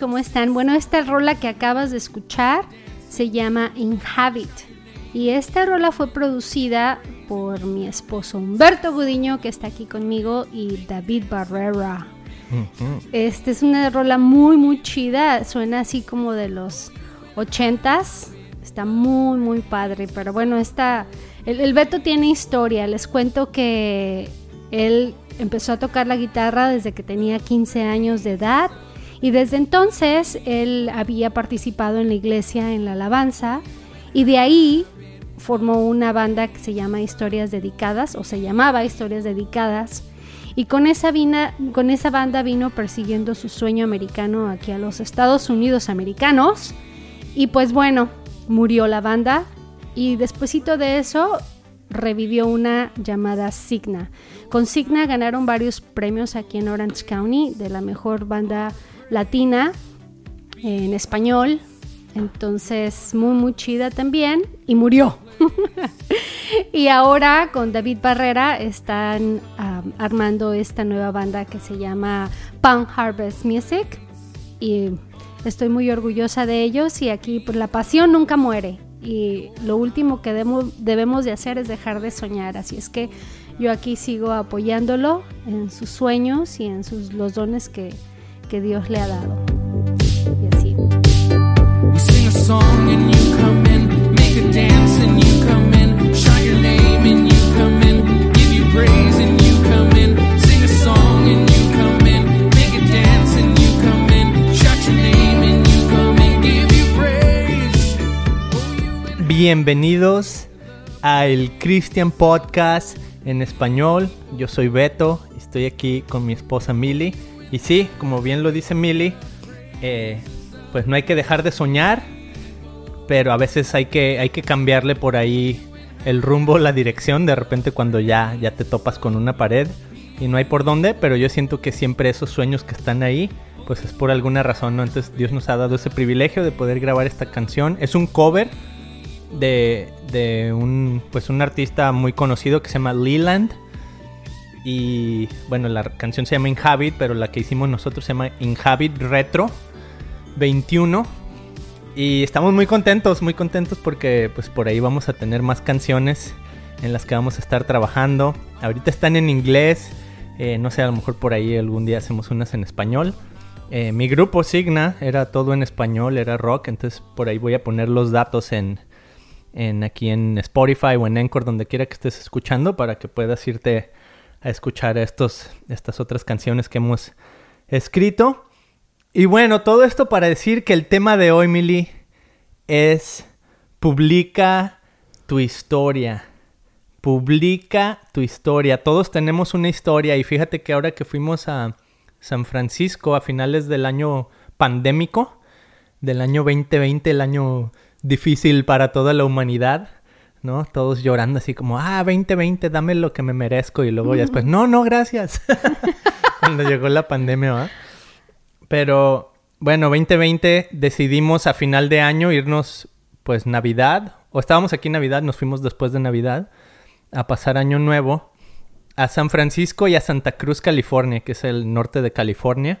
¿cómo están? Bueno, esta rola que acabas de escuchar se llama Inhabit. Y esta rola fue producida por mi esposo Humberto Gudiño, que está aquí conmigo, y David Barrera. Esta es una rola muy, muy chida. Suena así como de los ochentas. Está muy, muy padre. Pero bueno, esta. El, el Beto tiene historia. Les cuento que él empezó a tocar la guitarra desde que tenía 15 años de edad. Y desde entonces él había participado en la iglesia en la alabanza. Y de ahí formó una banda que se llama Historias Dedicadas, o se llamaba Historias Dedicadas y con esa, con esa banda vino persiguiendo su sueño americano aquí a los Estados Unidos americanos. Y pues bueno, murió la banda y despuesito de eso revivió una llamada Signa. Con Signa ganaron varios premios aquí en Orange County de la mejor banda latina en español. Entonces, muy, muy chida también. Y murió. y ahora con David Barrera están armando esta nueva banda que se llama Pan Harvest Music y estoy muy orgullosa de ellos y aquí pues, la pasión nunca muere y lo último que debemos de hacer es dejar de soñar, así es que yo aquí sigo apoyándolo en sus sueños y en sus, los dones que, que Dios le ha dado. Y así. Bienvenidos a el Christian Podcast en español. Yo soy Beto, estoy aquí con mi esposa Milly. Y sí, como bien lo dice Milly, eh, pues no hay que dejar de soñar, pero a veces hay que, hay que cambiarle por ahí el rumbo, la dirección, de repente cuando ya, ya te topas con una pared y no hay por dónde, pero yo siento que siempre esos sueños que están ahí, pues es por alguna razón, ¿no? Entonces Dios nos ha dado ese privilegio de poder grabar esta canción. Es un cover de, un, pues un artista muy conocido que se llama Leland. Y bueno, la canción se llama Inhabit, pero la que hicimos nosotros se llama Inhabit Retro 21. Y estamos muy contentos, muy contentos porque pues por ahí vamos a tener más canciones en las que vamos a estar trabajando. Ahorita están en inglés, eh, no sé, a lo mejor por ahí algún día hacemos unas en español. Eh, mi grupo Signa era todo en español, era rock, entonces por ahí voy a poner los datos en, en aquí en Spotify o en Encore, donde quiera que estés escuchando, para que puedas irte a escuchar estos, estas otras canciones que hemos escrito. Y bueno, todo esto para decir que el tema de hoy, Milly, es publica tu historia. Publica tu historia. Todos tenemos una historia y fíjate que ahora que fuimos a San Francisco a finales del año pandémico, del año 2020, el año difícil para toda la humanidad, ¿no? Todos llorando así como, ah, 2020, dame lo que me merezco. Y luego ya después, no, no, gracias. Cuando llegó la pandemia, ¿va? Pero bueno, 2020 decidimos a final de año irnos, pues, Navidad. O estábamos aquí en Navidad, nos fuimos después de Navidad a pasar Año Nuevo a San Francisco y a Santa Cruz, California, que es el norte de California.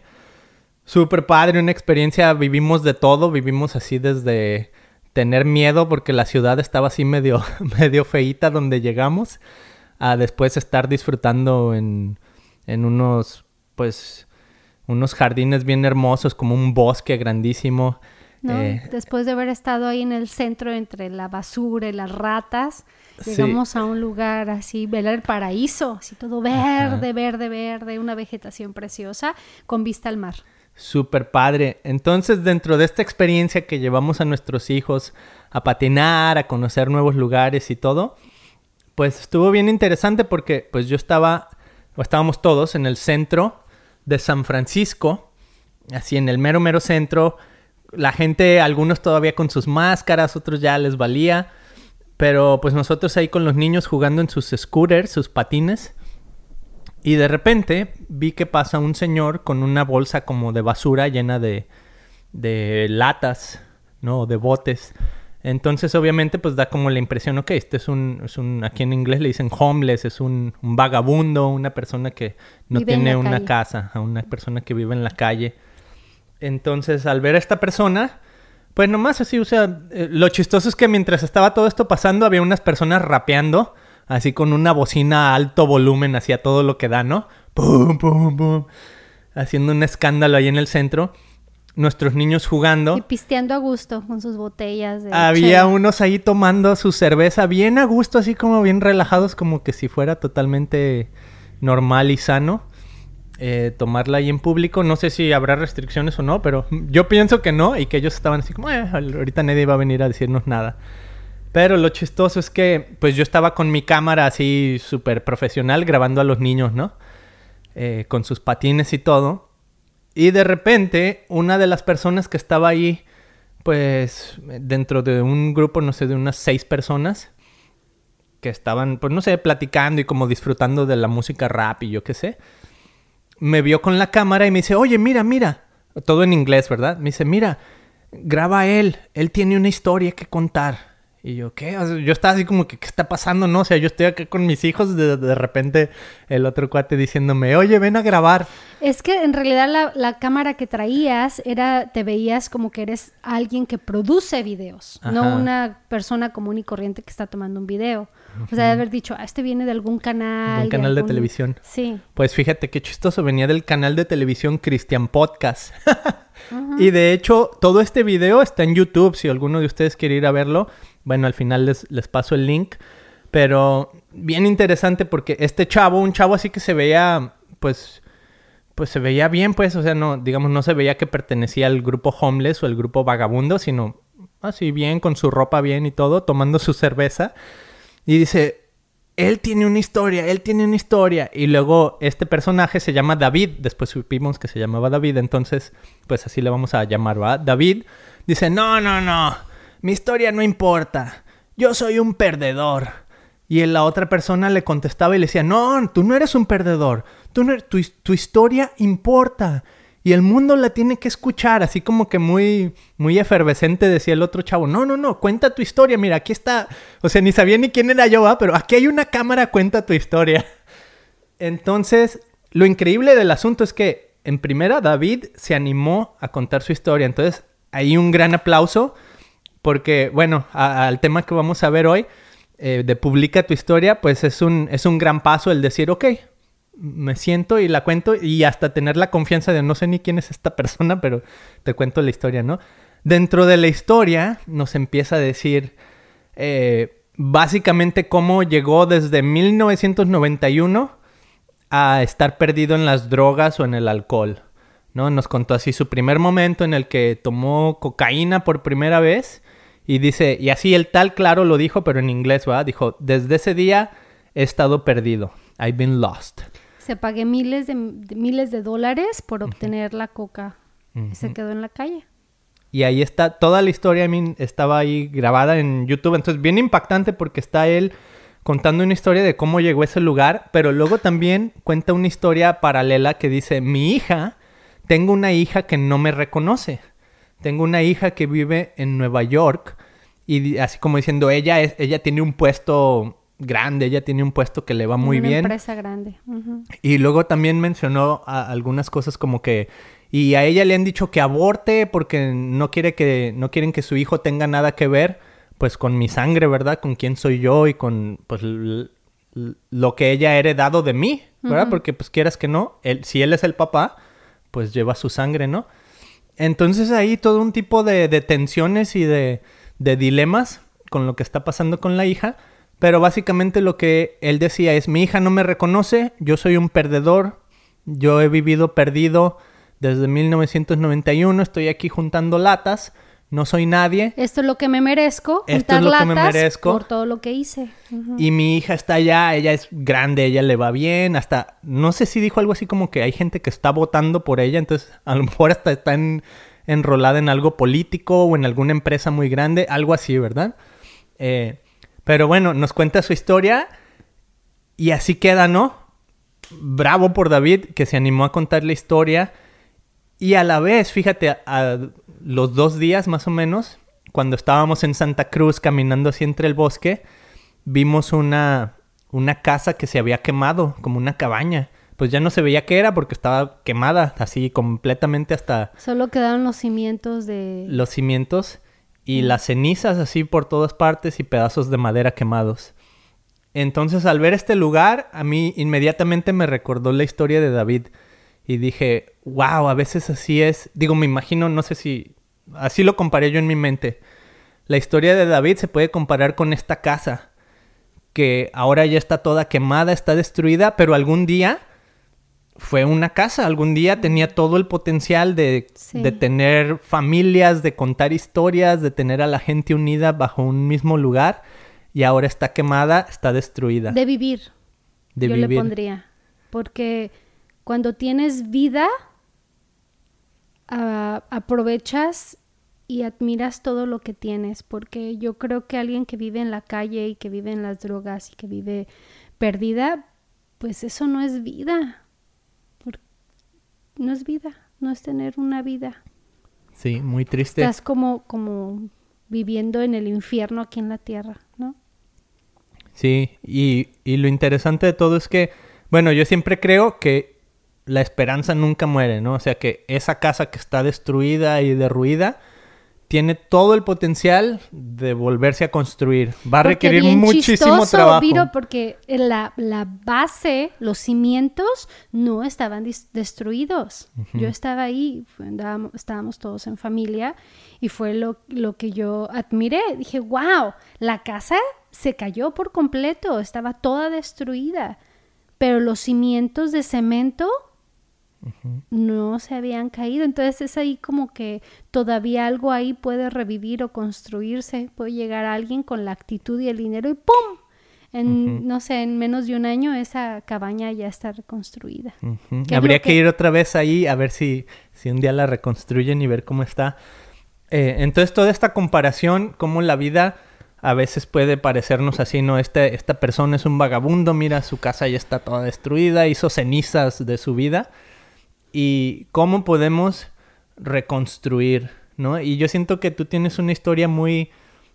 Súper padre, una experiencia, vivimos de todo, vivimos así desde tener miedo porque la ciudad estaba así medio, medio feíta donde llegamos, a después estar disfrutando en, en unos, pues, unos jardines bien hermosos, como un bosque grandísimo. Eh, después de haber estado ahí en el centro entre la basura y las ratas, llegamos a un lugar así, el paraíso, así todo verde, verde, verde, una vegetación preciosa con vista al mar. Súper padre. Entonces, dentro de esta experiencia que llevamos a nuestros hijos a patinar, a conocer nuevos lugares y todo, pues estuvo bien interesante porque pues yo estaba, o estábamos todos en el centro de San Francisco, así en el mero, mero centro. La gente, algunos todavía con sus máscaras, otros ya les valía. Pero pues nosotros ahí con los niños jugando en sus scooters, sus patines. Y de repente vi que pasa un señor con una bolsa como de basura llena de, de latas, ¿no? De botes. Entonces, obviamente, pues da como la impresión, ok, este es un, es un aquí en inglés le dicen homeless, es un, vagabundo, una persona que no tiene una casa, a una persona que vive en la calle. Entonces, al ver a esta persona, pues nomás así, o sea, eh, lo chistoso es que mientras estaba todo esto pasando, había unas personas rapeando, así con una bocina a alto volumen, hacia todo lo que da, ¿no? Pum, pum, pum. Haciendo un escándalo ahí en el centro. Nuestros niños jugando. Y pisteando a gusto con sus botellas de Había chela. unos ahí tomando su cerveza bien a gusto, así como bien relajados, como que si fuera totalmente normal y sano. eh, tomarla ahí en público. No sé si habrá restricciones o no, pero yo pienso que no y que ellos estaban así como, "Eh, ahorita nadie va a venir a decirnos nada. Pero lo chistoso es que, pues yo estaba con mi cámara así súper profesional grabando a los niños, ¿no? Eh, con sus patines y todo. Y de repente, una de las personas que estaba ahí, pues dentro de un grupo, no sé, de unas seis personas, que estaban, pues no sé, platicando y como disfrutando de la música rap y yo qué sé, me vio con la cámara y me dice, oye, mira, mira, todo en inglés, ¿verdad? Me dice, mira, graba él, él tiene una historia que contar. Y yo, ¿qué? O sea, yo estaba así como que, ¿qué está pasando? No, o sea, yo estoy acá con mis hijos, de, de repente el otro cuate diciéndome, oye, ven a grabar. Es que en realidad la, la cámara que traías era, te veías como que eres alguien que produce videos, no una persona común y corriente que está tomando un video. O sea, de haber dicho, ah, este viene de algún canal. Un canal de algún- televisión. Sí. Pues fíjate qué chistoso, venía del canal de televisión Christian Podcast. Y de hecho, todo este video está en YouTube, si alguno de ustedes quiere ir a verlo. Bueno, al final les, les paso el link. Pero bien interesante porque este chavo, un chavo así que se veía, pues, pues se veía bien, pues, o sea, no, digamos, no se veía que pertenecía al grupo homeless o el grupo vagabundo, sino así bien, con su ropa bien y todo, tomando su cerveza. Y dice, él tiene una historia, él tiene una historia. Y luego este personaje se llama David. Después supimos que se llamaba David, entonces pues así le vamos a llamar, ¿verdad? David dice, no, no, no, mi historia no importa. Yo soy un perdedor. Y la otra persona le contestaba y le decía, no, tú no eres un perdedor. Tú no eres- tu, historia importa. Y el mundo la tiene que escuchar, así como que muy, muy efervescente decía el otro chavo. No, no, no, cuenta tu historia. Mira, aquí está. O sea, ni sabía ni quién era yo, ¿va? pero aquí hay una cámara, cuenta tu historia. Entonces, lo increíble del asunto es que, en primera, David se animó a contar su historia. Entonces, hay un gran aplauso, porque, bueno, al tema que vamos a ver hoy, eh, de publica tu historia, pues es un, es un gran paso el decir, ok, me siento y la cuento y hasta tener la confianza de no sé ni quién es esta persona, pero te cuento la historia, ¿no? Dentro de la historia nos empieza a decir eh, básicamente cómo llegó desde 1991 a estar perdido en las drogas o en el alcohol, ¿no? Nos contó así su primer momento en el que tomó cocaína por primera vez y dice, y así el tal claro lo dijo, pero en inglés, ¿verdad? Dijo, desde ese día he estado perdido. I've been lost. Se pagué miles de, de- miles de dólares por obtener la coca. Y se quedó en la calle. Y ahí está, toda la historia I mean, estaba ahí grabada en YouTube. Entonces, bien impactante porque está él contando una historia de cómo llegó a ese lugar, pero luego también cuenta una historia paralela que dice, mi hija, tengo una hija que no me reconoce. Tengo una hija que vive en Nueva York y así como diciendo, ella, es, ella tiene un puesto grande, ella tiene un puesto que le va muy una bien. empresa grande. Y luego también mencionó a- algunas cosas como que y a ella le han dicho que aborte porque no quiere que no quieren que su hijo tenga nada que ver pues con mi sangre, ¿verdad? Con quién soy yo y con pues lo que ella ha heredado de mí, ¿verdad? Porque pues quieras que no, él, si él es el papá, pues lleva su sangre, ¿no? Entonces ahí todo un tipo de, tensiones y de, de dilemas con lo que está pasando con la hija. Pero básicamente lo que él decía es, mi hija no me reconoce, yo soy un perdedor, yo he vivido perdido desde 1991, estoy aquí juntando latas, no soy nadie. Esto es lo que me merezco. Esto es lo que me merezco. Por todo lo que hice. Y mi hija está allá, ella es grande, ella le va bien, hasta, no sé si dijo algo así como que hay gente que está votando por ella, entonces a lo mejor hasta está en- enrolada en algo político o en alguna empresa muy grande, algo así, ¿verdad? Eh, pero bueno, nos cuenta su historia y así queda, ¿no? Bravo por David que se animó a contar la historia y a la vez, fíjate, a los dos días más o menos, cuando estábamos en Santa Cruz caminando así entre el bosque, vimos una, una casa que se había quemado, como una cabaña, pues ya no se veía qué era porque estaba quemada, así completamente hasta... Solo quedaron los cimientos de... Los cimientos y las cenizas así por todas partes y pedazos de madera quemados. Entonces al ver este lugar, a mí inmediatamente me recordó la historia de David y dije, wow, a veces así es. Digo, me imagino, no sé si... Así lo comparé yo en mi mente. La historia de David se puede comparar con esta casa, que ahora ya está toda quemada, está destruida, pero algún día fue una casa, algún día tenía todo el potencial de, de, tener familias, de contar historias, de tener a la gente unida bajo un mismo lugar y ahora está quemada, está destruida. De vivir. De yo le pondría. Porque cuando tienes vida, aprovechas y admiras todo lo que tienes, porque yo creo que alguien que vive en la calle y que vive en las drogas y que vive perdida, pues eso no es vida. No es vida, no es tener una vida. Sí, muy triste. Estás como, como viviendo en el infierno aquí en la tierra, ¿no? Sí, y, y lo interesante de todo es que, bueno, yo siempre creo que la esperanza nunca muere, ¿no? O sea que esa casa que está destruida y derruida tiene todo el potencial de volverse a construir. Va a requerir muchísimo trabajo. Viro, porque la, la, base, los cimientos no estaban destruidos. Yo estaba ahí, estábamos todos en familia y fue lo, lo que yo admiré. Dije, wow, la casa se cayó por completo, estaba toda destruida, pero los cimientos de cemento no se habían caído. Entonces es ahí como que todavía algo ahí puede revivir o construirse. Puede llegar alguien con la actitud y el dinero y ¡pum! En, no sé, en menos de un año esa cabaña ya está reconstruida. Habría que... ir otra vez ahí a ver si, si un día la reconstruyen y ver cómo está. Eh, entonces toda esta comparación, cómo la vida a veces puede parecernos así, ¿no? Este, esta persona es un vagabundo, mira, su casa ya está toda destruida, hizo cenizas de su vida y cómo podemos reconstruir, ¿no? Y yo siento que tú tienes una historia muy,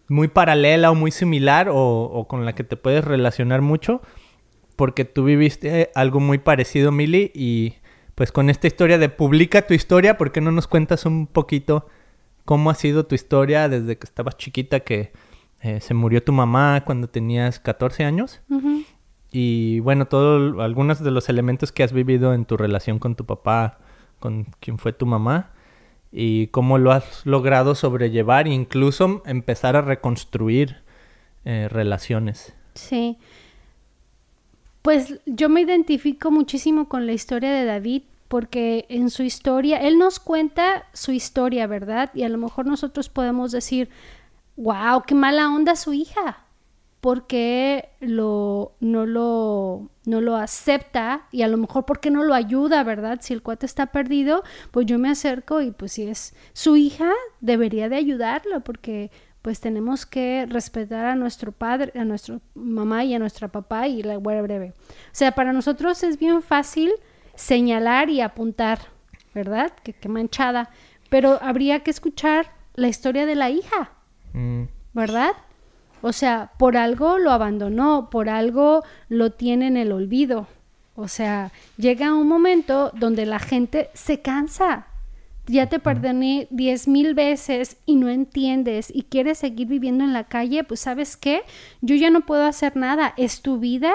muy paralela o muy similar o, con la que te puedes relacionar mucho, porque tú viviste algo muy parecido, Mili, y pues con esta historia de publica tu historia, ¿por qué no nos cuentas un poquito cómo ha sido tu historia desde que estabas chiquita, que eh, se murió tu mamá cuando tenías 14 años? Y bueno, todos algunos de los elementos que has vivido en tu relación con tu papá, con quien fue tu mamá, y cómo lo has logrado sobrellevar e incluso empezar a reconstruir eh, relaciones. Sí. Pues yo me identifico muchísimo con la historia de David porque en su historia, él nos cuenta su historia, ¿verdad? Y a lo mejor nosotros podemos decir, wow, qué mala onda su hija porque lo, no, lo, no lo acepta y a lo mejor porque no lo ayuda, ¿verdad? Si el cuate está perdido, pues yo me acerco y pues si es su hija, debería de ayudarlo porque pues tenemos que respetar a nuestro padre, a nuestra mamá y a nuestra papá y la guarda breve. O sea, para nosotros es bien fácil señalar y apuntar, ¿verdad? Que, manchada. Pero habría que escuchar la historia de la hija, mm. ¿verdad? O sea, por algo lo abandonó, por algo lo tiene en el olvido. O sea, llega un momento donde la gente se cansa. Ya te perdoné diez mil veces y no entiendes y quieres seguir viviendo en la calle, pues sabes qué, yo ya no puedo hacer nada, es tu vida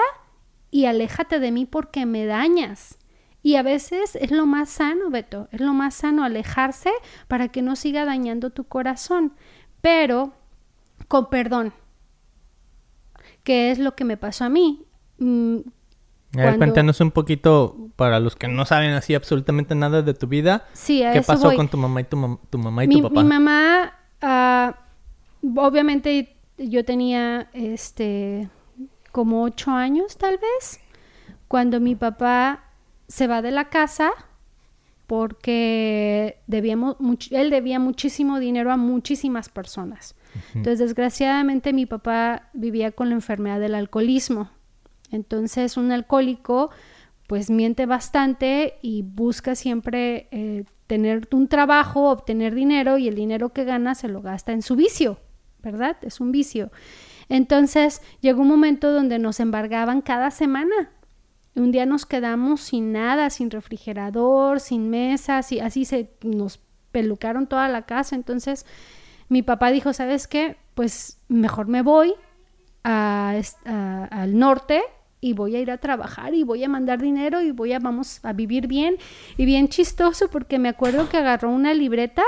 y aléjate de mí porque me dañas. Y a veces es lo más sano, Beto, es lo más sano alejarse para que no siga dañando tu corazón, pero con perdón, ¿Qué es lo que me pasó a mí. Mm, a ver, cuéntanos un poquito, para los que no saben así absolutamente nada de tu vida, sí, ¿qué pasó con tu mamá y tu, mamá y tu papá? Mi mamá, uh, obviamente yo tenía este como ocho años tal vez, cuando mi papá se va de la casa porque debíamos, él debía muchísimo dinero a muchísimas personas. Entonces, desgraciadamente, mi papá vivía con la enfermedad del alcoholismo. Entonces, un alcohólico, pues miente bastante y busca siempre eh, tener un trabajo, obtener dinero y el dinero que gana se lo gasta en su vicio, ¿verdad? Es un vicio. Entonces, llegó un momento donde nos embargaban cada semana un día nos quedamos sin nada, sin refrigerador, sin mesas, y así se nos pelucaron toda la casa. Entonces mi papá dijo, ¿sabes qué? Pues mejor me voy al norte y voy a ir a trabajar y voy a mandar dinero y voy a, vamos a vivir bien. Y bien chistoso porque me acuerdo que agarró una libreta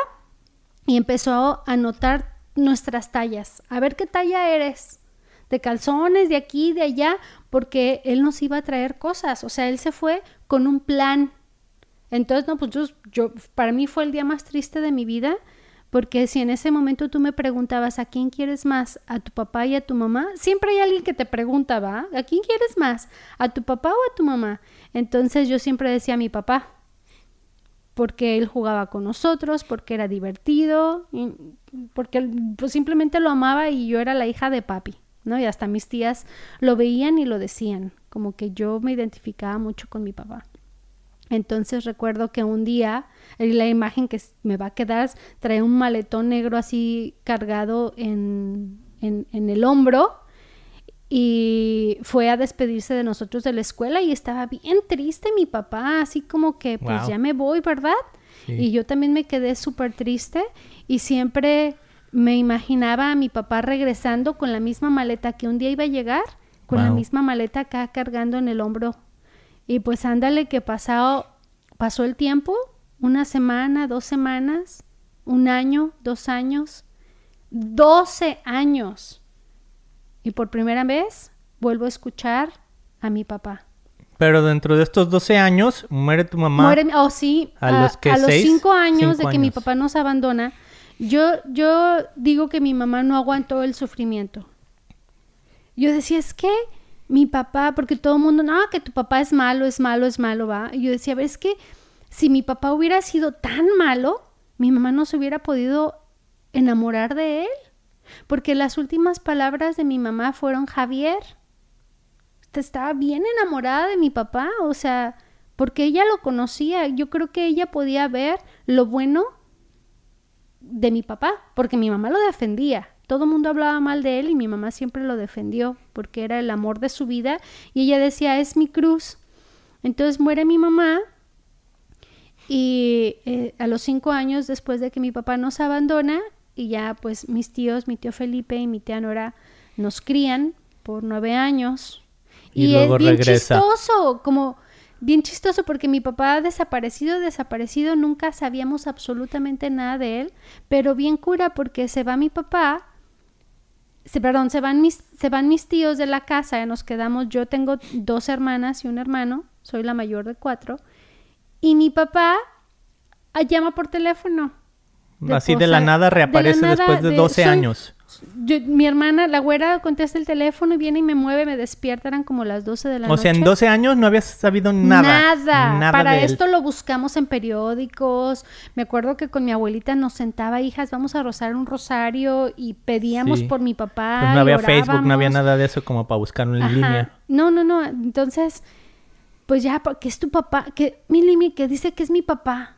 y empezó a anotar nuestras tallas. A ver qué talla eres. De calzones, de aquí, de allá, porque él nos iba a traer cosas. O sea, él se fue con un plan. Entonces, no, pues yo, yo para mí fue el día más triste de mi vida porque si en ese momento tú me preguntabas a quién quieres más, a tu papá y a tu mamá, siempre hay alguien que te preguntaba, ¿a quién quieres más? ¿A tu papá o a tu mamá? Entonces yo siempre decía a mi papá, porque él jugaba con nosotros, porque era divertido, porque pues, simplemente lo amaba y yo era la hija de papi, ¿no? Y hasta mis tías lo veían y lo decían, como que yo me identificaba mucho con mi papá. Entonces recuerdo que un día, la imagen que me va a quedar, trae un maletón negro así cargado en, en, el hombro y fue a despedirse de nosotros de la escuela y estaba bien triste mi papá, así como que pues ya me voy, ¿verdad? Y yo también me quedé súper triste y siempre me imaginaba a mi papá regresando con la misma maleta que un día iba a llegar, con la misma maleta acá cargando en el hombro y pues ándale que pasado, pasó el tiempo, una semana, dos semanas, un año, dos años, doce años. Y por primera vez vuelvo a escuchar a mi papá. Pero dentro de estos 12 años, muere tu mamá. Muere, oh sí, a, los, que a los cinco años de que mi papá nos abandona, yo, yo digo que mi mamá no aguantó el sufrimiento. Yo decía, es que mi papá, porque todo el mundo, no, que tu papá es malo, es malo, es malo, va. Y yo decía, ves que si mi papá hubiera sido tan malo, mi mamá no se hubiera podido enamorar de él. Porque las últimas palabras de mi mamá fueron, Javier, estaba bien enamorada de mi papá, o sea, porque ella lo conocía, yo creo que ella podía ver lo bueno de mi papá, porque mi mamá lo defendía. Todo el mundo hablaba mal de él y mi mamá siempre lo defendió porque era el amor de su vida y ella decía, es mi cruz. Entonces muere mi mamá y eh, a los cinco años después de que mi papá nos abandona y ya pues mis tíos, mi tío Felipe y mi tía Nora nos crían por nueve años. Y, es bien chistoso, como bien chistoso porque mi papá desaparecido, desaparecido, nunca sabíamos absolutamente nada de él, pero bien cura porque se va mi papá se, perdón, se van, mis, se van mis tíos de la casa, y nos quedamos, yo tengo dos hermanas y un hermano, soy la mayor de cuatro, y mi papá ah, llama por teléfono. Así de la nada reaparece después de 12 años mi hermana, la güera, contesta el teléfono y viene y me mueve, me despierta, eran como las 12 de la noche. O sea, en 12 años no habías sabido nada. Nada. Para esto lo buscamos en periódicos. Me acuerdo que con mi abuelita nos sentaba, hijas, vamos a rozar un rosario y pedíamos por mi papá. Pues no había Facebook, no había nada de eso como para buscarlo en línea. No, no, no. Entonces, pues ya, que es tu papá, que mi Limi, que dice que es mi papá.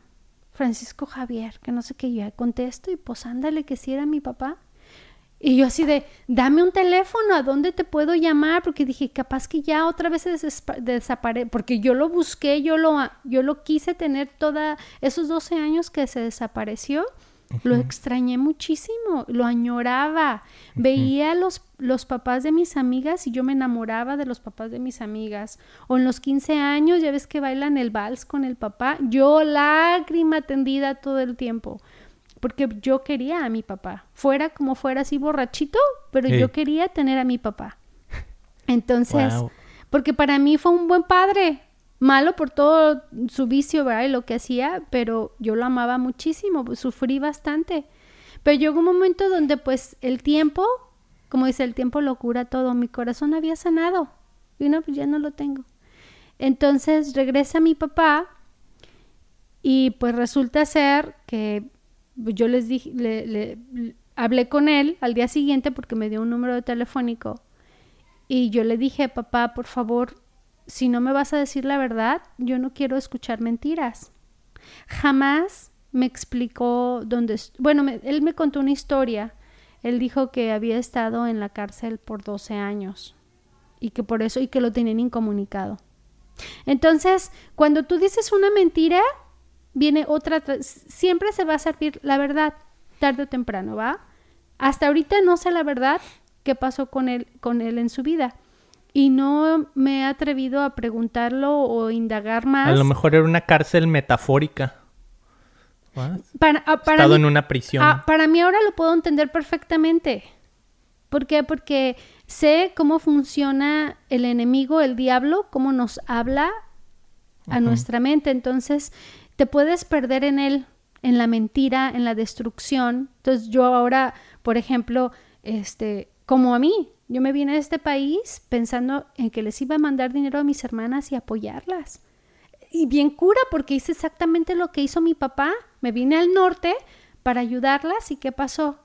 Francisco Javier, que no sé qué, yo contesto y pues ándale que sí era mi papá. Y yo así de, dame un teléfono, ¿a dónde te puedo llamar? Porque dije, capaz que ya otra vez se desaparece, porque yo lo busqué, yo lo, yo lo quise tener toda, esos 12 años que se desapareció, lo extrañé muchísimo, lo añoraba. Veía los, los papás de mis amigas y yo me enamoraba de los papás de mis amigas. O en los 15 años, ya ves que bailan el vals con el papá, yo lágrima tendida todo el tiempo porque yo quería a mi papá, fuera como fuera así borrachito, pero yo quería tener a mi papá. Entonces, porque para mí fue un buen padre, malo por todo su vicio, ¿verdad? Y lo que hacía, pero yo lo amaba muchísimo, sufrí bastante. Pero llegó un momento donde pues el tiempo, como dice, el tiempo lo cura todo, mi corazón había sanado y no, pues ya no lo tengo. Entonces regresa mi papá y pues resulta ser que yo les dije, le, hablé con él al día siguiente porque me dio un número telefónico y yo le dije, papá, por favor, si no me vas a decir la verdad, yo no quiero escuchar mentiras. Jamás me explicó dónde, bueno, él me contó una historia. Él dijo que había estado en la cárcel por 12 años y que por eso y que lo tenían incomunicado. Entonces, cuando tú dices una mentira, viene otra, siempre se va a servir la verdad, tarde o temprano, ¿va? Hasta ahorita no sé la verdad qué pasó con él, con él en su vida. Y no me he atrevido a preguntarlo o indagar más. A lo mejor era una cárcel metafórica. Para, ah, Estado en una prisión. Ah, para mí ahora lo puedo entender perfectamente. ¿Por qué? Porque sé cómo funciona el enemigo, el diablo, cómo nos habla a nuestra mente. Entonces, te puedes perder en él, en la mentira, en la destrucción. Entonces, yo ahora, por ejemplo, este, como a mí, yo me vine a este país pensando en que les iba a mandar dinero a mis hermanas y apoyarlas. Y bien cura, porque hice exactamente lo que hizo mi papá. Me vine al norte para ayudarlas y ¿qué pasó?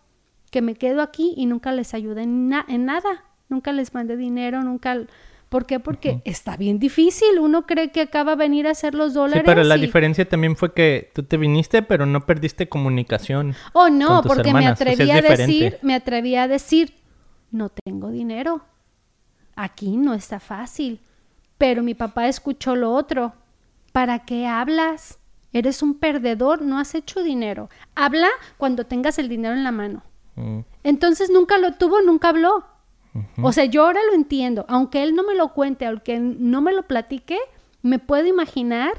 Que me quedo aquí y nunca les ayudé en, en nada nunca les mandé dinero, nunca... ¿Por qué? Porque está bien difícil. Uno cree que acaba de venir a hacer los dólares. Sí, pero la diferencia también fue que tú te viniste, pero no perdiste comunicación. Oh, no, porque me atreví a decir, me atreví a decir, no tengo dinero. Aquí no está fácil. Pero mi papá escuchó lo otro. ¿Para qué hablas? Eres un perdedor, no has hecho dinero. Habla cuando tengas el dinero en la mano. Mm. Entonces nunca lo tuvo, nunca habló. O sea, yo ahora lo entiendo, aunque él no me lo cuente, aunque no me lo platique, me puedo imaginar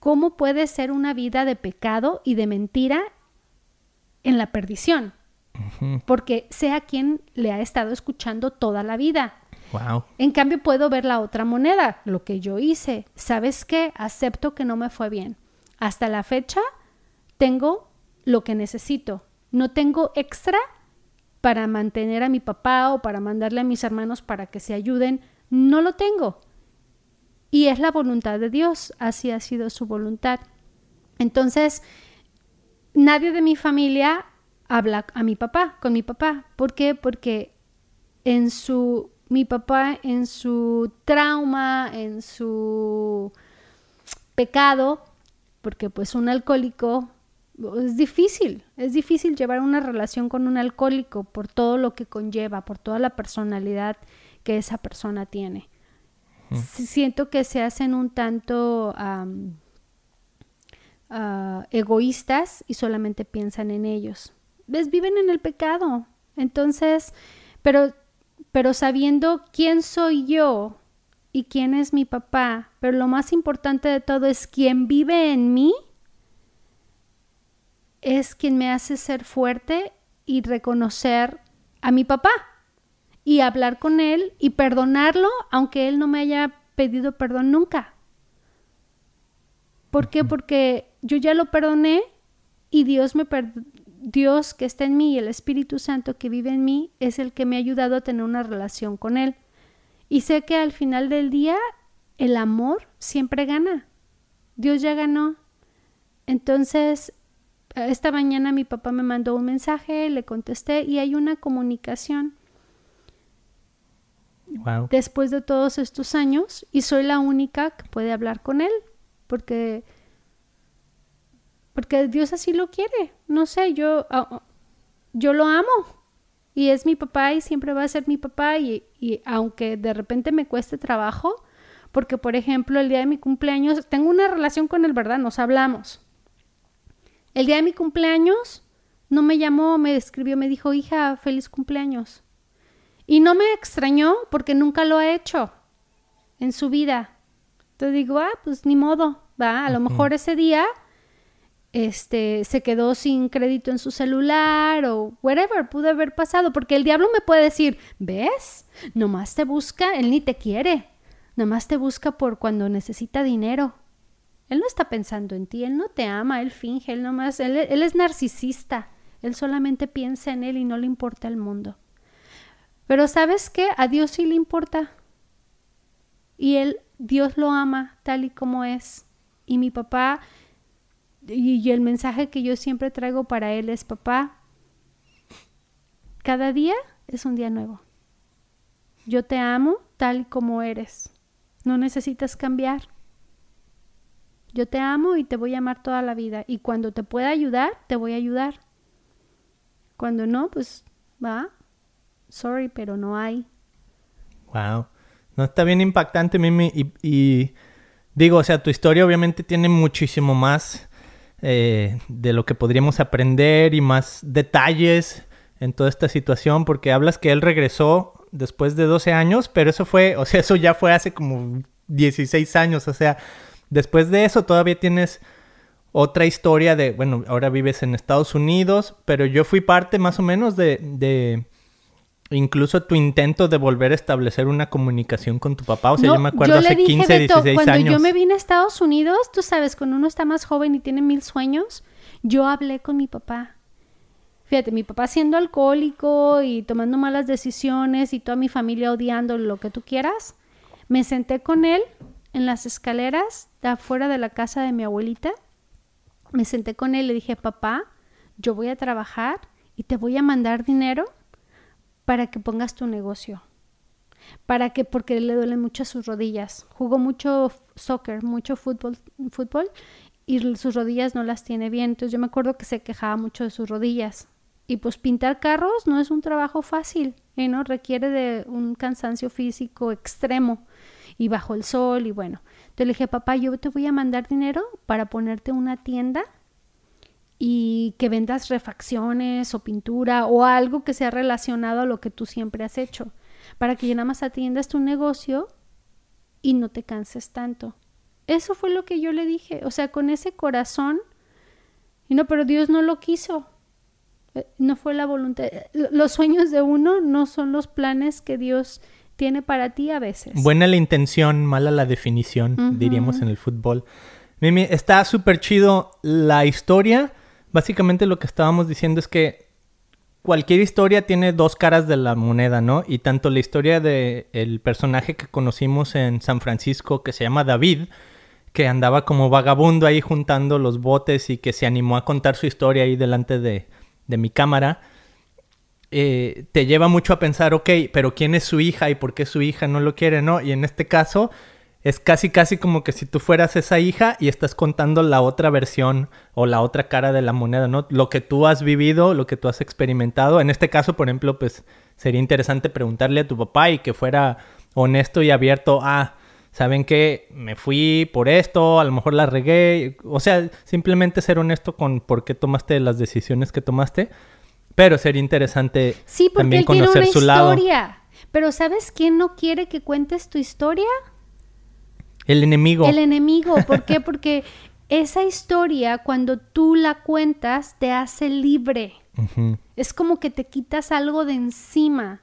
cómo puede ser una vida de pecado y de mentira en la perdición. Porque sea quien le ha estado escuchando toda la vida. En cambio, puedo ver la otra moneda, lo que yo hice. ¿Sabes qué? Acepto que no me fue bien. Hasta la fecha, tengo lo que necesito. No tengo extra para mantener a mi papá o para mandarle a mis hermanos para que se ayuden, no lo tengo. Y es la voluntad de Dios, así ha sido su voluntad. Entonces, nadie de mi familia habla a mi papá, con mi papá. ¿Por qué? Porque en su, mi papá en su trauma, en su pecado, porque pues un alcohólico es difícil, es difícil llevar una relación con un alcohólico por todo lo que conlleva, por toda la personalidad que esa persona tiene. Siento que se hacen un tanto ah, egoístas y solamente piensan en ellos. ¿Ves? Viven en el pecado. Entonces, pero, pero sabiendo quién soy yo y quién es mi papá, pero lo más importante de todo es quién vive en mí, es quien me hace ser fuerte y reconocer a mi papá y hablar con él y perdonarlo aunque él no me haya pedido perdón nunca. ¿Por qué? Porque yo ya lo perdoné y Dios me Dios que está en mí y el Espíritu Santo que vive en mí es el que me ha ayudado a tener una relación con él. Y sé que al final del día el amor siempre gana. Dios ya ganó. Entonces, esta mañana mi papá me mandó un mensaje, le contesté y hay una comunicación. Después de todos estos años y soy la única que puede hablar con él porque porque Dios así lo quiere. No sé, yo yo lo amo y es mi papá y siempre va a ser mi papá y, y aunque de repente me cueste trabajo, porque por ejemplo el día de mi cumpleaños tengo una relación con él, ¿verdad? Nos hablamos el día de mi cumpleaños no me llamó, me escribió, me dijo, hija, feliz cumpleaños. Y no me extrañó porque nunca lo ha hecho en su vida. Entonces digo, ah, pues ni modo, va, a lo mejor ese día este se quedó sin crédito en su celular o whatever pudo haber pasado, porque el diablo me puede decir, ¿ves? Nomás te busca, él ni te quiere, nomás te busca por cuando necesita dinero. Él no está pensando en ti, él no te ama, él finge, él nomás, él, él es narcisista, él solamente piensa en él y no le importa el mundo. Pero ¿sabes qué? A Dios sí le importa. Y él, Dios lo ama tal y como es. Y mi papá, y, el mensaje que yo siempre traigo para él es, papá, cada día es un día nuevo. Yo te amo tal y como eres. No necesitas cambiar. Yo te amo y te voy a amar toda la vida. Y cuando te pueda ayudar, te voy a ayudar. Cuando no, pues va. Sorry, pero no hay. Wow. No, está bien impactante, Mimi. Y, digo, o sea, tu historia obviamente tiene muchísimo más eh, de lo que podríamos aprender y más detalles en toda esta situación, porque hablas que él regresó después de 12 años, pero eso fue, o sea, eso ya fue hace como 16 años, o sea, después de eso todavía tienes otra historia de, bueno, ahora vives en Estados Unidos, pero yo fui parte más o menos de, de incluso tu intento de volver a establecer una comunicación con tu papá. O sea, yo me acuerdo hace 15, 16 años. Cuando yo me vine a Estados Unidos, tú sabes, cuando uno está más joven y tiene mil sueños, yo hablé con mi papá. Fíjate, mi papá siendo alcohólico y tomando malas decisiones y toda mi familia odiando lo que tú quieras, me senté con él en las escaleras de afuera de la casa de mi abuelita me senté con él y le dije, papá, yo voy a trabajar y te voy a mandar dinero para que pongas tu negocio. Para que, porque le duelen mucho sus rodillas. Jugó mucho soccer, mucho fútbol, fútbol y sus rodillas no las tiene bien. Entonces yo me acuerdo que se quejaba mucho de sus rodillas. Y pues pintar carros no es un trabajo fácil, ¿eh? ¿no? Requiere de un cansancio físico extremo y bajo el sol y bueno. Entonces le dije, papá, yo te voy a mandar dinero para ponerte una tienda y que vendas refacciones o pintura o algo que sea relacionado a lo que tú siempre has hecho, para que ya nada más atiendas tu negocio y no te canses tanto. Eso fue lo que yo le dije, o sea, con ese corazón, y no, pero Dios no lo quiso, eh, no fue la voluntad. Los sueños de uno no son los planes que Dios tiene para ti a veces. Buena la intención, mala la definición, diríamos en el fútbol. Mimi, está súper chido la historia. Básicamente lo que estábamos diciendo es que cualquier historia tiene dos caras de la moneda, ¿no? Y tanto la historia del el personaje que conocimos en San Francisco, que se llama David, que andaba como vagabundo ahí juntando los botes y que se animó a contar su historia ahí delante de, de mi cámara eh, te lleva mucho a pensar, ok, pero ¿quién es su hija y por qué su hija no lo quiere, no? Y en este caso es casi, casi como que si tú fueras esa hija y estás contando la otra versión o la otra cara de la moneda, ¿no? Lo que tú has vivido, lo que tú has experimentado. En este caso, por ejemplo, pues sería interesante preguntarle a tu papá y que fuera honesto y abierto a... ¿Saben qué? Me fui por esto, a lo mejor la regué. O sea, simplemente ser honesto con por qué tomaste las decisiones que tomaste pero sería interesante sí, porque también conocer su historia. Pero ¿sabes quién no quiere que cuentes tu historia? El enemigo. El enemigo. ¿Por qué? Porque esa historia, cuando tú la cuentas, te hace libre. Es como que te quitas algo de encima.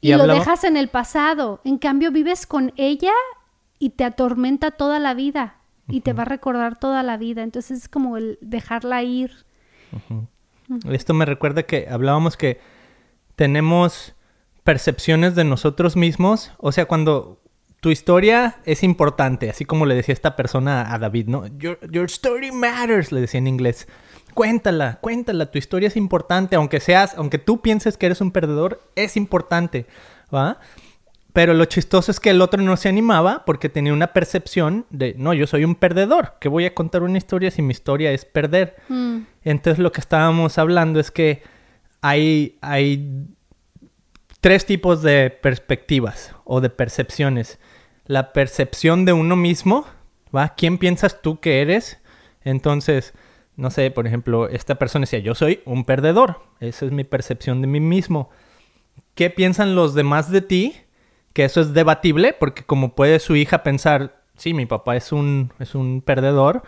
Y, lo dejas en el pasado. En cambio, vives con ella y te atormenta toda la vida. Y te va a recordar toda la vida. Entonces es como el dejarla ir. Esto me recuerda que hablábamos que tenemos percepciones de nosotros mismos, o sea, cuando tu historia es importante, así como le decía esta persona a David, ¿no? Your, your story matters, le decía en inglés. Cuéntala, cuéntala, tu historia es importante, aunque seas, aunque tú pienses que eres un perdedor, es importante, ¿va? Pero lo chistoso es que el otro no se animaba porque tenía una percepción de, no, yo soy un perdedor, que voy a contar una historia si mi historia es perder. Mm. Entonces lo que estábamos hablando es que hay, hay tres tipos de perspectivas o de percepciones. La percepción de uno mismo, ¿va? ¿Quién piensas tú que eres? Entonces, no sé, por ejemplo, esta persona decía, yo soy un perdedor. Esa es mi percepción de mí mismo. ¿Qué piensan los demás de ti? Que eso es debatible, porque como puede su hija pensar, sí, mi papá es un, es un perdedor,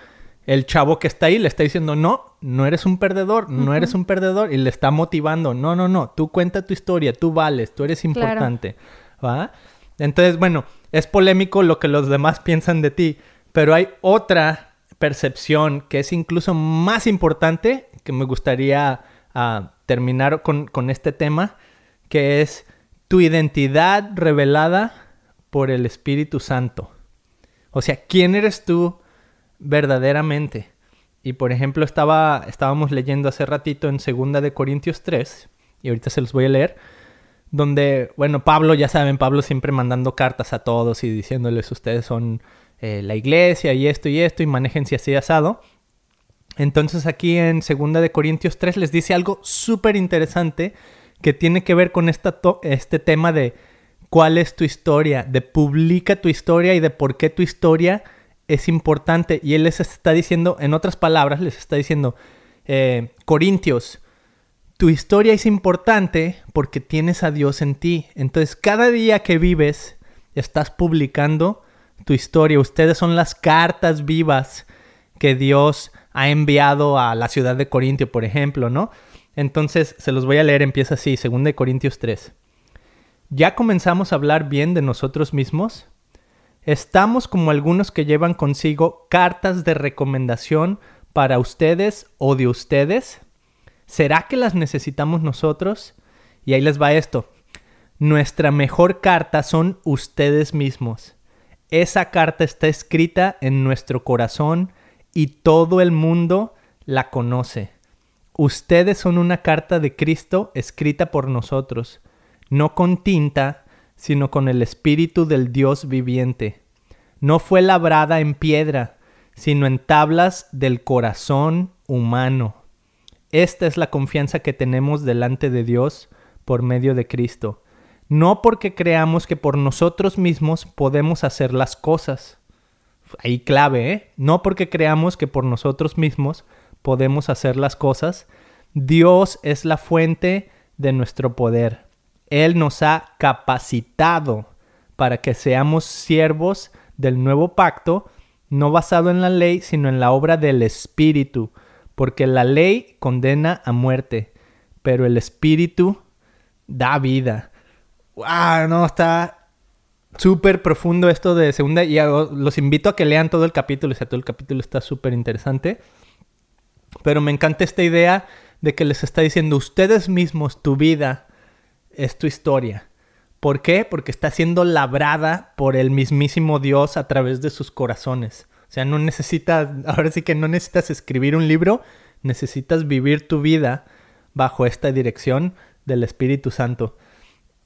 el chavo que está ahí le está diciendo, no, no eres un perdedor, no eres un perdedor, y le está motivando, no, no, no, tú cuenta tu historia, tú vales, tú eres importante, ¿va? Entonces, bueno, es polémico lo que los demás piensan de ti, pero hay otra percepción que es incluso más importante, que me gustaría ah, terminar con, con este tema, que es tu identidad revelada por el Espíritu Santo. O sea, ¿quién eres tú verdaderamente? Y por ejemplo, estaba, estábamos leyendo hace ratito en 2 de Corintios 3, y ahorita se los voy a leer, donde, bueno, Pablo, ya saben, Pablo siempre mandando cartas a todos y diciéndoles ustedes son eh, la iglesia y esto y esto y manéjense así asado. Entonces aquí en 2 de Corintios 3 les dice algo súper interesante que tiene que ver con esta este tema de cuál es tu historia, de publica tu historia y de por qué tu historia es importante. Y él les está diciendo, en otras palabras, les está diciendo, eh, Corintios, tu historia es importante porque tienes a Dios en ti. Entonces, cada día que vives, estás publicando tu historia. Ustedes son las cartas vivas que Dios ha enviado a la ciudad de Corintio, por ejemplo, ¿no? Entonces, se los voy a leer, empieza así, 2 Corintios 3. ¿Ya comenzamos a hablar bien de nosotros mismos? Estamos como algunos que llevan consigo cartas de recomendación para ustedes o de ustedes. ¿Será que las necesitamos nosotros? Y ahí les va esto. Nuestra mejor carta son ustedes mismos. Esa carta está escrita en nuestro corazón y todo el mundo la conoce. Ustedes son una carta de Cristo escrita por nosotros no con tinta, sino con el Espíritu del Dios viviente. No fue labrada en piedra, sino en tablas del corazón humano. Esta es la confianza que tenemos delante de Dios por medio de Cristo. No porque creamos que por nosotros mismos podemos hacer las cosas. Ahí clave, ¿eh? No porque creamos que por nosotros mismos podemos hacer las cosas. Dios es la fuente de nuestro poder. Él nos ha capacitado para que seamos siervos del nuevo pacto, no basado en la ley, sino en la obra del Espíritu, porque la ley condena a muerte, pero el Espíritu da vida. ¡Wow! No, está súper profundo esto de segunda y los invito a que lean todo el capítulo, o sea, todo el capítulo está súper interesante. Pero me encanta esta idea de que les está diciendo ustedes mismos tu vida es tu historia. ¿Por qué? Porque está siendo labrada por el mismísimo Dios a través de sus corazones. O sea, no necesitas, ahora sí que no necesitas escribir un libro, necesitas vivir tu vida bajo esta dirección del Espíritu Santo.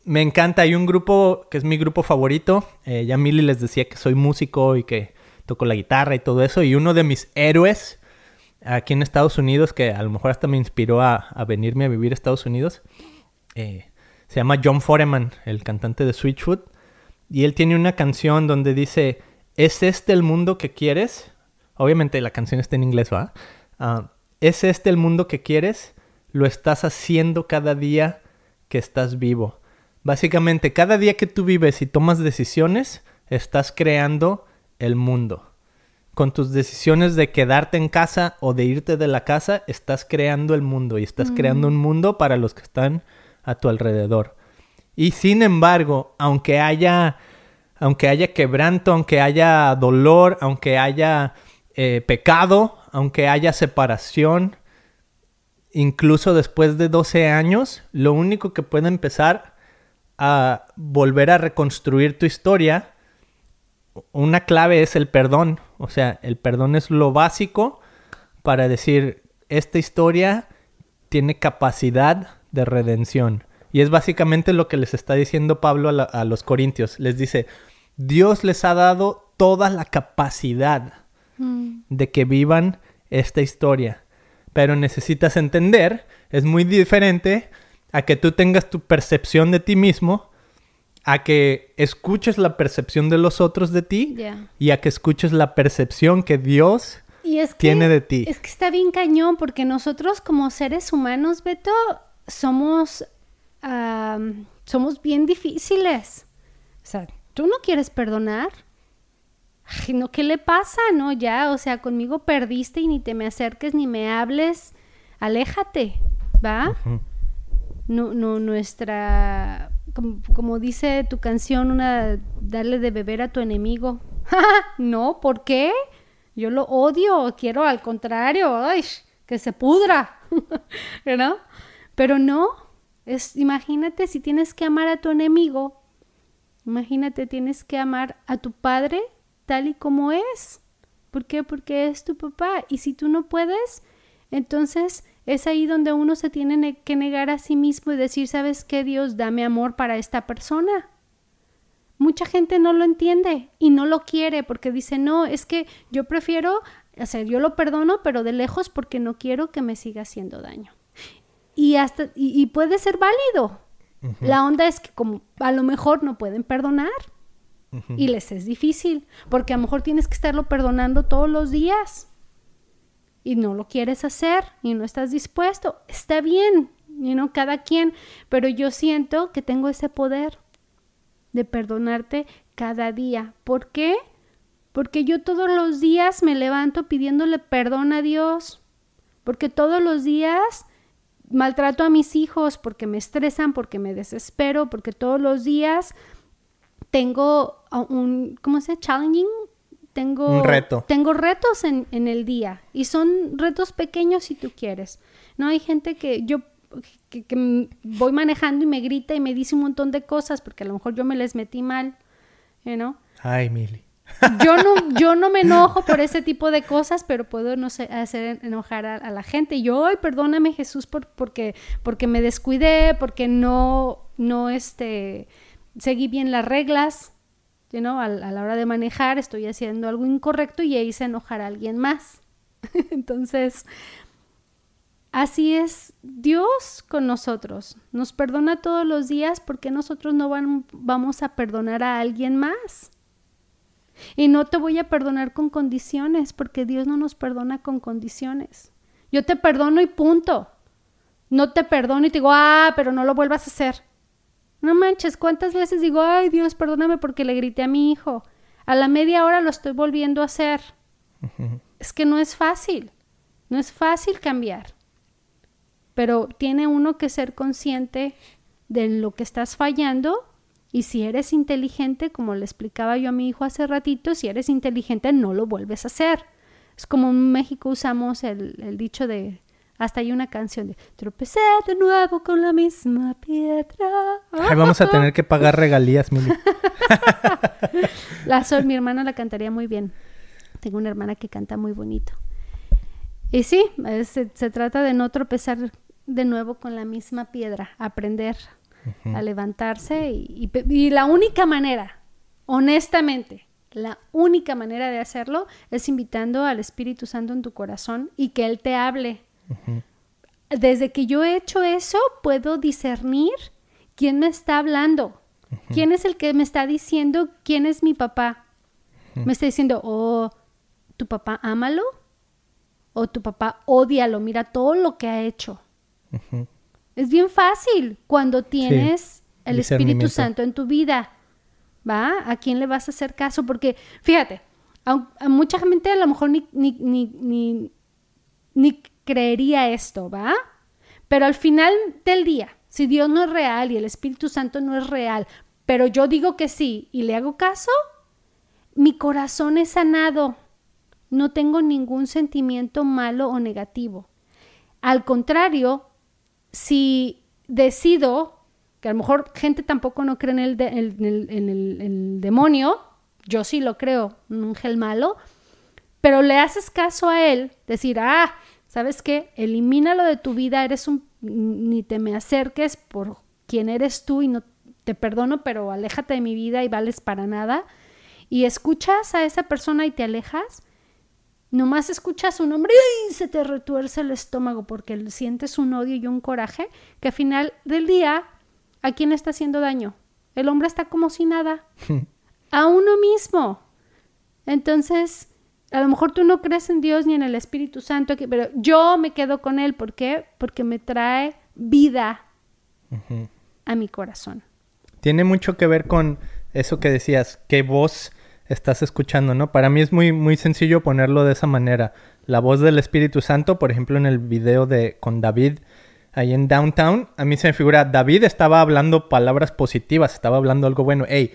Me encanta, hay un grupo que es mi grupo favorito. Eh, ya Milly les decía que soy músico y que toco la guitarra y todo eso. Y uno de mis héroes aquí en Estados Unidos, que a lo mejor hasta me inspiró a, venirme a vivir a Estados Unidos, eh, se llama John Foreman, el cantante de Switchfoot. Y él tiene una canción donde dice, ¿es este el mundo que quieres? Obviamente la canción está en inglés, ¿va? Ah, ¿Es este el mundo que quieres? Lo estás haciendo cada día que estás vivo. Básicamente, cada día que tú vives y tomas decisiones, estás creando el mundo. Con tus decisiones de quedarte en casa o de irte de la casa, estás creando el mundo y estás creando un mundo para los que están a tu alrededor. Y sin embargo, aunque haya, aunque haya quebranto, aunque haya dolor, aunque haya eh, pecado, aunque haya separación, incluso después de 12 años, lo único que puede empezar a volver a reconstruir tu historia, una clave es el perdón. O sea, el perdón es lo básico para decir, esta historia tiene capacidad de redención. Y es básicamente lo que les está diciendo Pablo a, los corintios. Les dice, Dios les ha dado toda la capacidad mm. de que vivan esta historia. Pero necesitas entender, es muy diferente a que tú tengas tu percepción de ti mismo, a que escuches la percepción de los otros de ti y a que escuches la percepción que Dios tiene de ti. Es que está bien cañón porque nosotros como seres humanos, Beto, somos, somos bien difíciles. O sea, tú no quieres perdonar. no, ¿qué le pasa? No, ya, o sea, conmigo perdiste y ni te me acerques ni me hables. Aléjate, ¿va? No, no, nuestra, como, como, dice tu canción, una, darle de beber a tu enemigo. no, ¿por qué? Yo lo odio, quiero al contrario, ay, que se pudra, ¿no? Pero no, es, imagínate si tienes que amar a tu enemigo, imagínate tienes que amar a tu padre tal y como es. ¿Por qué? Porque es tu papá. Y si tú no puedes, entonces es ahí donde uno se tiene que negar a sí mismo y decir, ¿sabes qué? Dios, dame amor para esta persona. Mucha gente no lo entiende y no lo quiere porque dice, no, es que yo prefiero, o sea, yo lo perdono, pero de lejos porque no quiero que me siga haciendo daño y hasta y, puede ser válido. La onda es que como a lo mejor no pueden perdonar y les es difícil, porque a lo mejor tienes que estarlo perdonando todos los días y no lo quieres hacer y no estás dispuesto. Está bien, you know, cada quien, pero yo siento que tengo ese poder de perdonarte cada día. ¿Por qué? Porque yo todos los días me levanto pidiéndole perdón a Dios. Porque todos los días maltrato a mis hijos porque me estresan, porque me desespero, porque todos los días tengo un, ¿cómo se? Challenging. Tengo, un reto. Tengo retos en, en, el día y son retos pequeños si tú quieres. No hay gente que yo que, voy manejando y me grita y me dice un montón de cosas porque a lo mejor yo me les metí mal, ¿no? Ay, Mili. Yo no, yo no me enojo por ese tipo de cosas, pero puedo no sé, hacer enojar a, la gente. Yo, ay, perdóname Jesús por, porque, porque me descuidé, porque no, no, este, seguí bien las reglas, A, la hora de manejar estoy haciendo algo incorrecto y hice enojar a alguien más. Entonces, Así es Dios con nosotros. Nos perdona todos los días porque nosotros no vamos a perdonar a alguien más. Y no te voy a perdonar con condiciones porque Dios no nos perdona con condiciones. Yo te perdono y punto. No te perdono y te digo, ah, pero no lo vuelvas a hacer. No manches, ¿cuántas veces digo, ay Dios, perdóname porque le grité a mi hijo? A la media hora lo estoy volviendo a hacer. Es que no es fácil. No es fácil cambiar pero tiene uno que ser consciente de lo que estás fallando y si eres inteligente, como le explicaba yo a mi hijo hace ratito, si eres inteligente no lo vuelves a hacer. Es como en México usamos el, dicho de, hasta hay una canción de tropecé de nuevo con la misma piedra. Ay, vamos a tener que pagar regalías, Mili. la Sol, mi hermana la cantaría muy bien. Tengo una hermana que canta muy bonito. Y sí, se, se, trata de no tropezar de nuevo con la misma piedra, aprender a levantarse y, y, la única manera, honestamente, la única manera de hacerlo es invitando al Espíritu Santo en tu corazón y que Él te hable. Desde que yo he hecho eso, puedo discernir quién me está hablando, quién es el que me está diciendo quién es mi papá. Me está diciendo, oh, tu papá ámalo, o tu papá odialo, mira todo lo que ha hecho. Es bien fácil cuando tienes el Espíritu Santo en tu vida. ¿Va? ¿A quién le vas a hacer caso? Porque, fíjate, a, mucha gente a lo mejor ni, ni, ni, ni, creería esto, ¿va? Pero al final del día, si Dios no es real y el Espíritu Santo no es real, pero yo digo que sí y le hago caso, mi corazón es sanado. No tengo ningún sentimiento malo o negativo. Al contrario, si decido, que a lo mejor gente tampoco no cree en el, en el, demonio, yo sí lo creo, un ángel malo, pero le haces caso a él, decir, ah, ¿sabes qué? Elimínalo de tu vida, eres un, ni te me acerques por quien eres tú y no te perdono, pero aléjate de mi vida y vales para nada. Y escuchas a esa persona y te alejas, nomás escuchas su nombre y se te retuerce el estómago porque sientes un odio y un coraje que al final del día, ¿a quién está haciendo daño? El hombre está como si nada. a uno mismo. Entonces, a lo mejor tú no crees en Dios ni en el Espíritu Santo, pero yo me quedo con Él. ¿Por qué? Porque me trae vida a mi corazón. Tiene mucho que ver con eso que decías, que vos estás escuchando, ¿no? Para mí es muy, muy sencillo ponerlo de esa manera. La voz del Espíritu Santo, por ejemplo, en el video de con David, ahí en Downtown, a mí se me figura, David estaba hablando palabras positivas, estaba hablando algo bueno. Hey,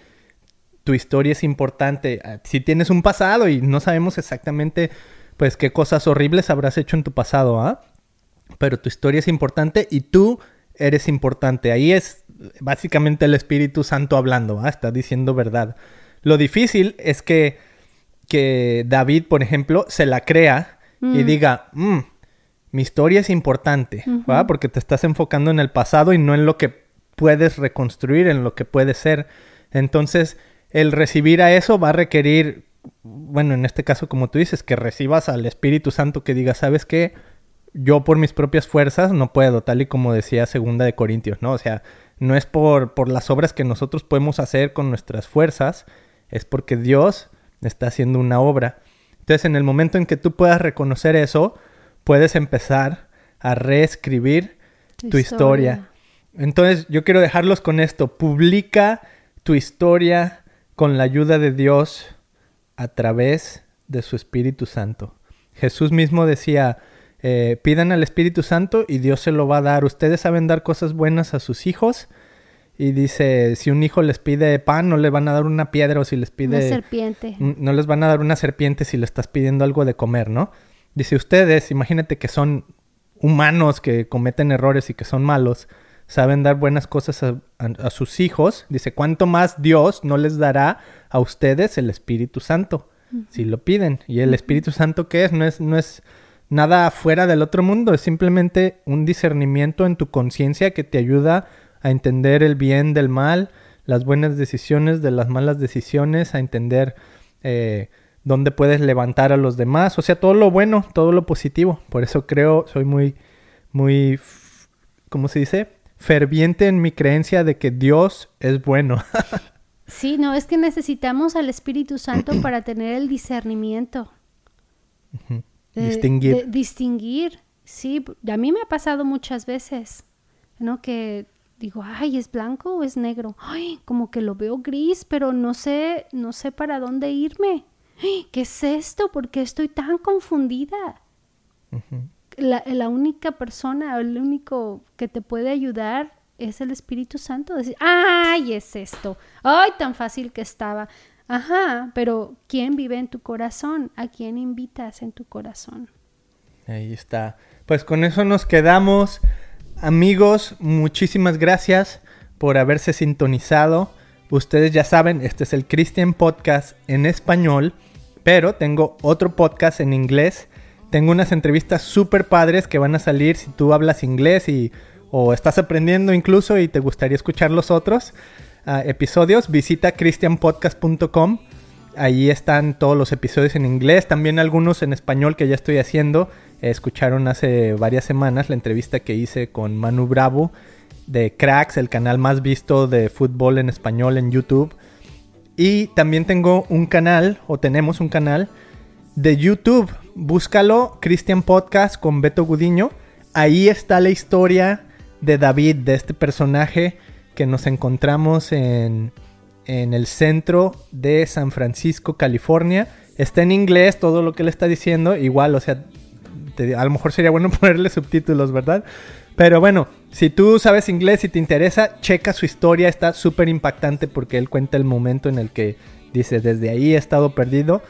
tu historia es importante. Ah, si tienes un pasado y no sabemos exactamente, pues, qué cosas horribles habrás hecho en tu pasado, ¿ah? Pero tu historia es importante y tú eres importante. Ahí es básicamente el Espíritu Santo hablando, ¿ah? Está diciendo verdad. Lo difícil es que, que David, por ejemplo, se la crea y mm. diga, mm, mi historia es importante, ¿va? Porque te estás enfocando en el pasado y no en lo que puedes reconstruir, en lo que puede ser. Entonces, el recibir a eso va a requerir, bueno, en este caso, como tú dices, que recibas al Espíritu Santo que diga, ¿sabes qué? Yo por mis propias fuerzas no puedo, tal y como decía segunda de Corintios, ¿no? O sea, no es por, por las obras que nosotros podemos hacer con nuestras fuerzas, es porque Dios está haciendo una obra. Entonces, en el momento en que tú puedas reconocer eso, puedes empezar a reescribir tu, historia. Entonces, yo quiero dejarlos con esto. Publica tu historia con la ayuda de Dios a través de su Espíritu Santo. Jesús mismo decía, eh, pidan al Espíritu Santo y Dios se lo va a dar. Ustedes saben dar cosas buenas a sus hijos. Y dice, si un hijo les pide pan, no le van a dar una piedra o si les pide... Una serpiente. No les van a dar una serpiente si le estás pidiendo algo de comer, ¿no? Dice, ustedes, imagínate que son humanos que cometen errores y que son malos, saben dar buenas cosas a, sus hijos. Dice, ¿cuánto más Dios no les dará a ustedes el Espíritu Santo? Si lo piden. ¿Y el Espíritu Santo qué es? No es... No es nada fuera del otro mundo, es simplemente un discernimiento en tu conciencia que te ayuda a entender el bien del mal, las buenas decisiones de las malas decisiones, a entender eh, dónde puedes levantar a los demás, o sea, todo lo bueno, todo lo positivo. Por eso creo, soy muy, muy, ¿cómo se dice? Ferviente en mi creencia de que Dios es bueno. sí, no, es que necesitamos al Espíritu Santo para tener el discernimiento distinguir. distinguir, sí. A mí me ha pasado muchas veces, ¿no? Que digo, ay, ¿es blanco o es negro? Ay, como que lo veo gris, pero no sé, no sé para dónde irme. ¿Qué es esto? ¿Por qué estoy tan confundida? La, única persona, el único que te puede ayudar es el Espíritu Santo. Decir, ay, es esto. Ay, tan fácil que estaba. Ajá, pero ¿quién vive en tu corazón? ¿A quién invitas en tu corazón? Ahí está. Pues con eso nos quedamos. Amigos, muchísimas gracias por haberse sintonizado. Ustedes ya saben, este es el Christian Podcast en español, pero tengo otro podcast en inglés. Tengo unas entrevistas súper padres que van a salir si tú hablas inglés y o estás aprendiendo incluso y te gustaría escuchar los otros episodios, visita christianpodcast.com. Ahí están todos los episodios en inglés, también algunos en español que ya estoy haciendo. Escucharon hace varias semanas la entrevista que hice con Manu Bravo de Cracks, el canal más visto de fútbol en español en YouTube. Y también tengo un canal, o tenemos un canal, de YouTube. Búscalo, Christian Podcast con Beto Gudiño. Ahí está la historia de David, de este personaje que nos encontramos en, el centro de San Francisco, California. Está en inglés todo lo que él está diciendo. Igual, o sea, a lo mejor sería bueno ponerle subtítulos, ¿verdad? Pero bueno, si tú sabes inglés y te interesa, checa su historia. Está súper impactante porque él cuenta el momento en el que dice, desde ahí he estado perdido.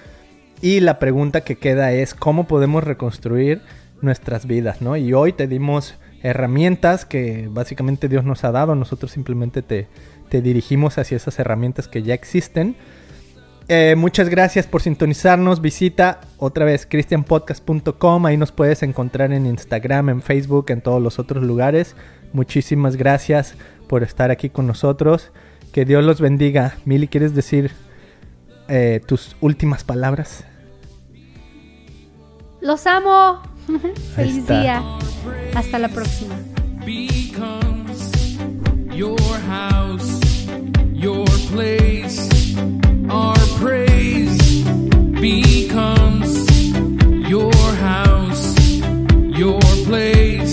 Y la pregunta que queda es, ¿cómo podemos reconstruir nuestras vidas? ¿no? Y hoy te dimos herramientas que básicamente Dios nos ha dado. Nosotros simplemente te, dirigimos hacia esas herramientas que ya existen. Eh, muchas gracias por sintonizarnos. Visita otra vez christianpodcast.com. Ahí nos puedes encontrar en Instagram, en Facebook, en todos los otros lugares. Muchísimas gracias por estar aquí con nosotros. Que Dios los bendiga. Mili, ¿quieres decir eh, tus últimas palabras? Los amo. Feliz día. Hasta la próxima. your house, your place. Our praise becomes your house, your place.